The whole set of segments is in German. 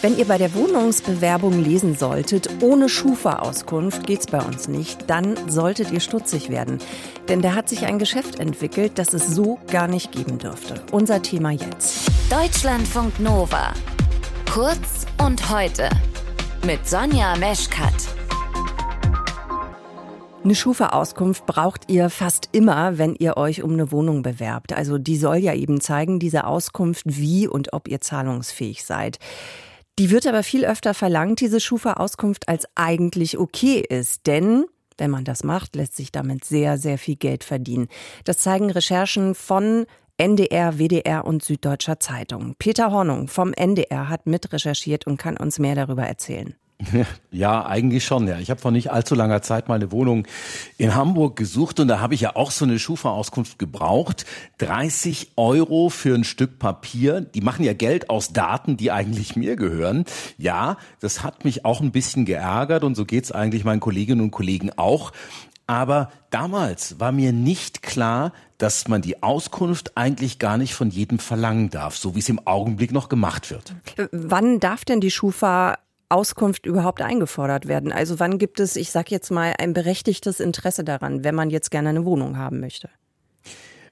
Wenn ihr bei der Wohnungsbewerbung lesen solltet, ohne Schufa-Auskunft geht's bei uns nicht, dann solltet ihr stutzig werden. Denn da hat sich ein Geschäft entwickelt, das es so gar nicht geben dürfte. Unser Thema jetzt. Deutschlandfunk Nova. Kurz und heute. Mit Sonja Meschkat. Eine Schufa-Auskunft braucht ihr fast immer, wenn ihr euch um eine Wohnung bewerbt. Also die soll ja eben zeigen, diese Auskunft, wie und ob ihr zahlungsfähig seid. Die wird aber viel öfter verlangt, diese Schufa-Auskunft, als eigentlich okay ist. Denn wenn man das macht, lässt sich damit sehr, sehr viel Geld verdienen. Das zeigen Recherchen von NDR, WDR und Süddeutscher Zeitung. Peter Hornung vom NDR hat mitrecherchiert und kann uns mehr darüber erzählen. Ja, eigentlich schon. Ja, ich habe vor nicht allzu langer Zeit mal eine Wohnung in Hamburg gesucht und da habe ich ja auch so eine Schufa-Auskunft gebraucht. 30 Euro für ein Stück Papier. Die machen ja Geld aus Daten, die eigentlich mir gehören. Ja, das hat mich auch ein bisschen geärgert und so geht's eigentlich meinen Kolleginnen und Kollegen auch. Aber damals war mir nicht klar, dass man die Auskunft eigentlich gar nicht von jedem verlangen darf, so wie es im Augenblick noch gemacht wird. Wann darf denn die Schufa Auskunft überhaupt eingefordert werden? Also wann gibt es, ich sage jetzt mal, ein berechtigtes Interesse daran, wenn man jetzt gerne eine Wohnung haben möchte?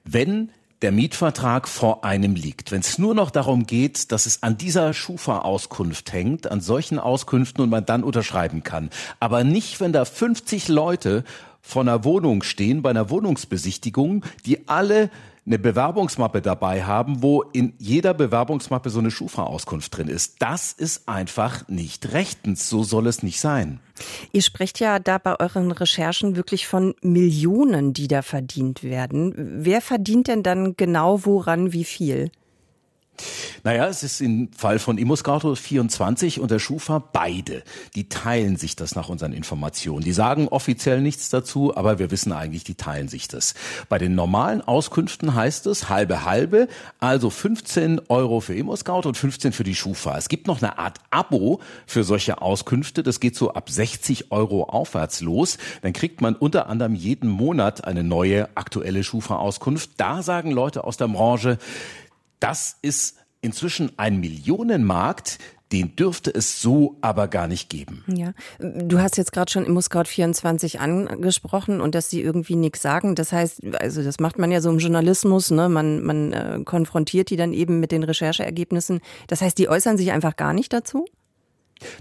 Wenn der Mietvertrag vor einem liegt, wenn es nur noch darum geht, dass es an dieser Schufa-Auskunft hängt, an solchen Auskünften und man dann unterschreiben kann, aber nicht, wenn da 50 Leute vor einer Wohnung stehen, bei einer Wohnungsbesichtigung, die alle eine Bewerbungsmappe dabei haben, wo in jeder Bewerbungsmappe so eine Schufa-Auskunft drin ist. Das ist einfach nicht rechtens. So soll es nicht sein. Ihr sprecht ja da bei euren Recherchen wirklich von Millionen, die da verdient werden. Wer verdient denn dann genau woran wie viel? Naja, es ist im Fall von Immoscato 24 und der Schufa beide. Die teilen sich das nach unseren Informationen. Die sagen offiziell nichts dazu, aber wir wissen eigentlich, die teilen sich das. Bei den normalen Auskünften heißt es halbe halbe, also 15 Euro für Immoscout und 15 für die Schufa. Es gibt noch eine Art Abo für solche Auskünfte. Das geht so ab 60 Euro aufwärts los. Dann kriegt man unter anderem jeden Monat eine neue aktuelle Schufa-Auskunft. Da sagen Leute aus der Branche, das ist inzwischen ein Millionenmarkt, den dürfte es so aber gar nicht geben. Ja, du hast jetzt gerade schon Immuscout 24 angesprochen und dass sie irgendwie nichts sagen. Das heißt, also das macht man ja so im Journalismus, ne? Man, man äh, konfrontiert die dann eben mit den Rechercheergebnissen. Das heißt, die äußern sich einfach gar nicht dazu?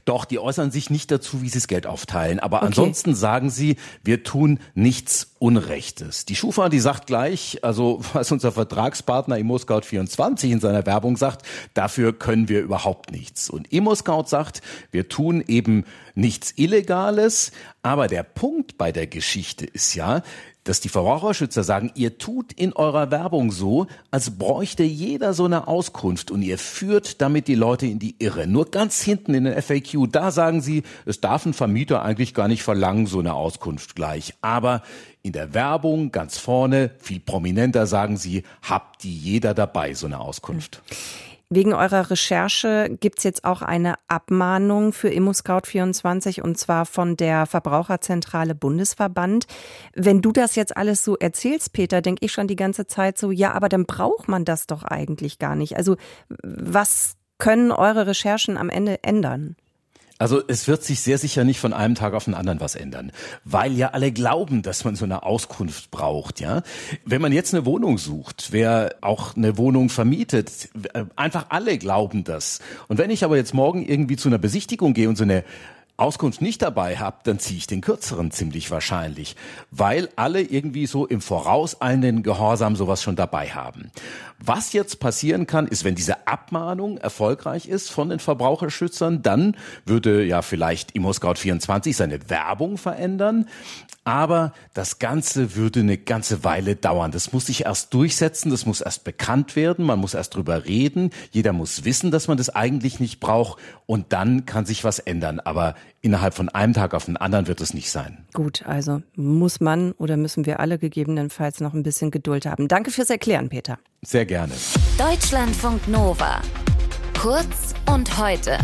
Doch, die äußern sich nicht dazu, wie sie das Geld aufteilen. Aber okay. ansonsten sagen sie, wir tun nichts Unrechtes. Die Schufa, die sagt gleich, also was unser Vertragspartner ImmoScout24 in seiner Werbung sagt, dafür können wir überhaupt nichts. Und ImmoScout sagt, wir tun eben nichts Illegales. Aber der Punkt bei der Geschichte ist ja, dass die Verbraucherschützer sagen, ihr tut in eurer Werbung so, als bräuchte jeder so eine Auskunft und ihr führt damit die Leute in die Irre. Nur ganz hinten in den FAQ, da sagen sie, es darf ein Vermieter eigentlich gar nicht verlangen, so eine Auskunft gleich. Aber in der Werbung ganz vorne, viel prominenter sagen sie, habt die jeder dabei, so eine Auskunft. Hm. Wegen eurer Recherche gibt's jetzt auch eine Abmahnung für ImmoScout24 und zwar von der Verbraucherzentrale Bundesverband. Wenn du das jetzt alles so erzählst, Peter, denke ich schon die ganze Zeit so, ja, aber dann braucht man das doch eigentlich gar nicht. Also was können eure Recherchen am Ende ändern? Also es wird sich sehr sicher nicht von einem Tag auf den anderen was ändern, weil ja alle glauben, dass man so eine Auskunft braucht, ja. Wenn man jetzt eine Wohnung sucht, wer auch eine Wohnung vermietet, äh, einfach alle glauben das. Und wenn ich aber jetzt morgen irgendwie zu einer Besichtigung gehe und so eine Auskunft nicht dabei habt, dann ziehe ich den kürzeren ziemlich wahrscheinlich, weil alle irgendwie so im vorauseilenden Gehorsam sowas schon dabei haben. Was jetzt passieren kann, ist, wenn diese Abmahnung erfolgreich ist von den Verbraucherschützern, dann würde ja vielleicht ImmoScout24 seine Werbung verändern. Aber das Ganze würde eine ganze Weile dauern. Das muss sich erst durchsetzen, das muss erst bekannt werden, man muss erst drüber reden, jeder muss wissen, dass man das eigentlich nicht braucht und dann kann sich was ändern. Aber innerhalb von einem Tag auf den anderen wird es nicht sein. Gut, also muss man oder müssen wir alle gegebenenfalls noch ein bisschen Geduld haben. Danke fürs Erklären, Peter. Sehr gerne. Deutschlandfunk Nova. Kurz und heute.